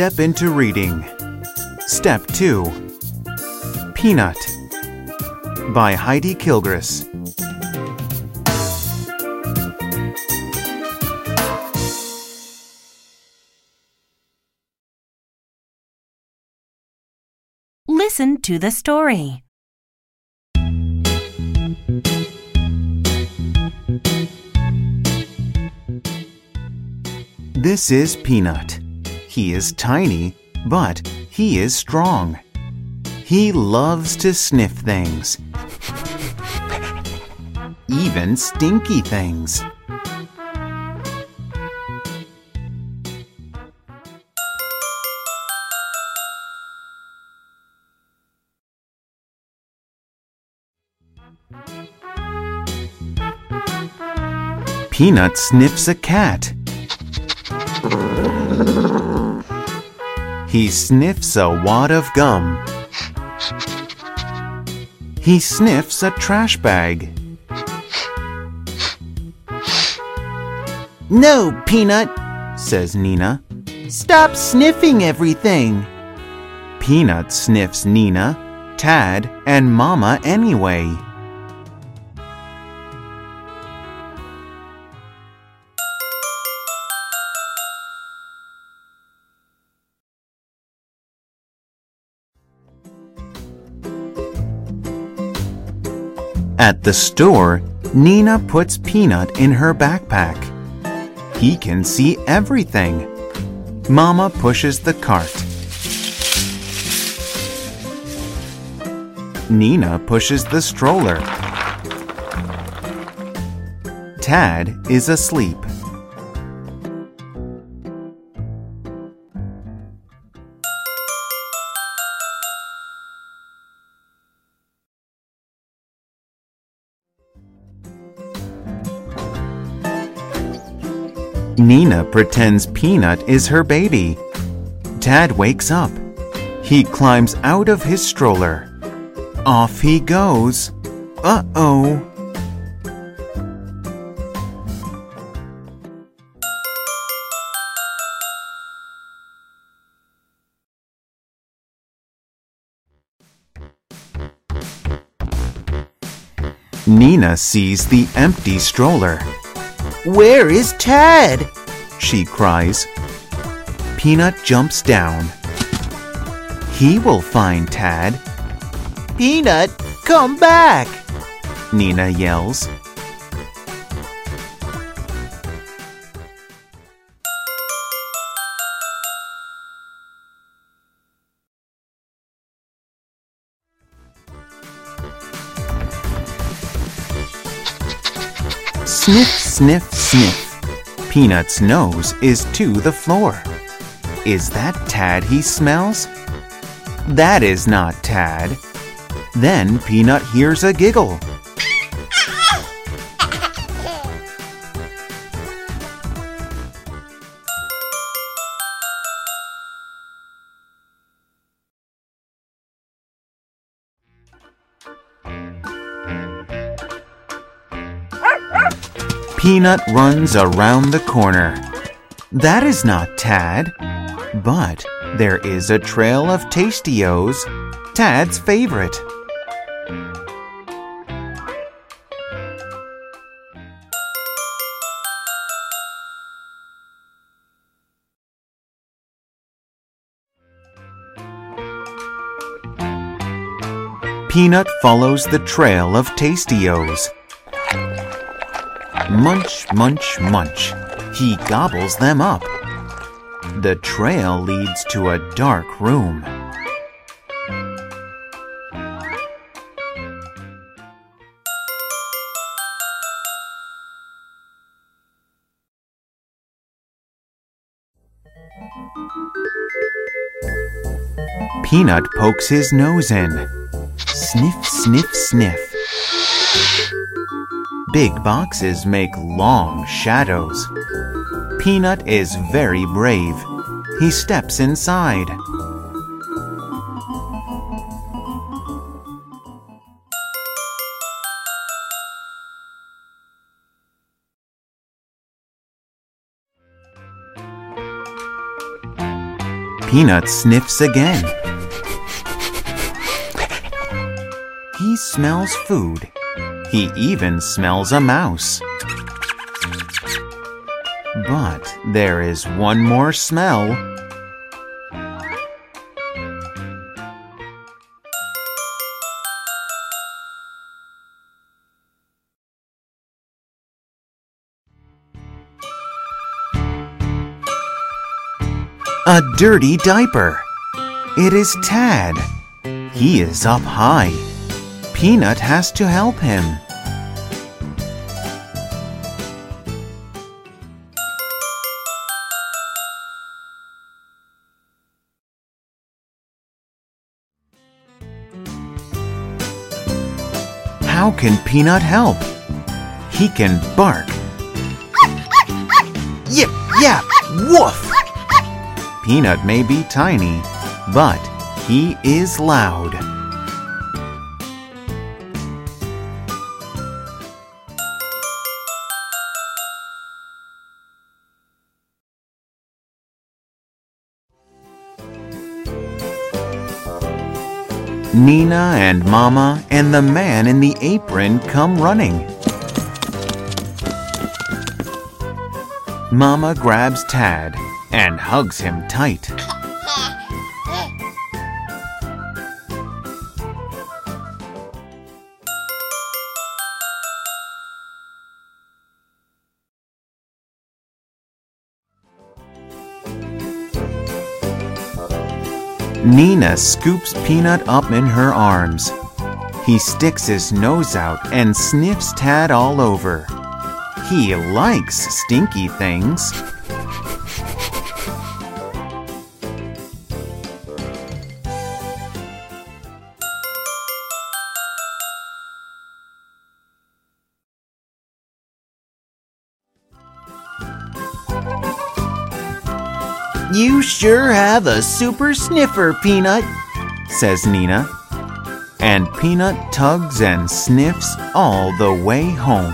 step into reading. Step 2 Peanut by Heidi Kilgras. Listen to the story. This is Peanut. He is tiny, but he is strong. He loves to sniff things, even stinky things. Peanut sniffs a cat. He sniffs a wad of gum. He sniffs a trash bag. No, Peanut, says Nina. Stop sniffing everything. Peanut sniffs Nina, Tad, and Mama anyway. At the store, Nina puts Peanut in her backpack. He can see everything. Mama pushes the cart. Nina pushes the stroller. Tad is asleep. Nina pretends Peanut is her baby. Tad wakes up. He climbs out of his stroller. Off he goes. Uh oh. Nina sees the empty stroller. Where is Tad? She cries. Peanut jumps down. He will find Tad. Peanut, come back! Nina yells. Sniff, sniff, sniff. Peanut's nose is to the floor. Is that Tad he smells? That is not Tad. Then Peanut hears a giggle. Peanut runs around the corner. That is not Tad. But there is a trail of Tastios, Tad's favorite. Peanut follows the trail of Tastios. Munch, munch, munch. He gobbles them up. The trail leads to a dark room. Peanut pokes his nose in. Sniff, sniff, sniff. Big boxes make long shadows. Peanut is very brave. He steps inside. Peanut sniffs again. He smells food. He even smells a mouse. But there is one more smell. A dirty diaper. It is Tad. He is up high. Peanut has to help him. How can Peanut help? He can bark. Yip, yap, woof! Peanut may be tiny, but he is loud. Nina and Mama and the man in the apron come running. Mama grabs Tad and hugs him tight. Nina scoops Peanut up in her arms. He sticks his nose out and sniffs Tad all over. He likes stinky things. You sure have a super sniffer, Peanut, says Nina. And Peanut tugs and sniffs all the way home.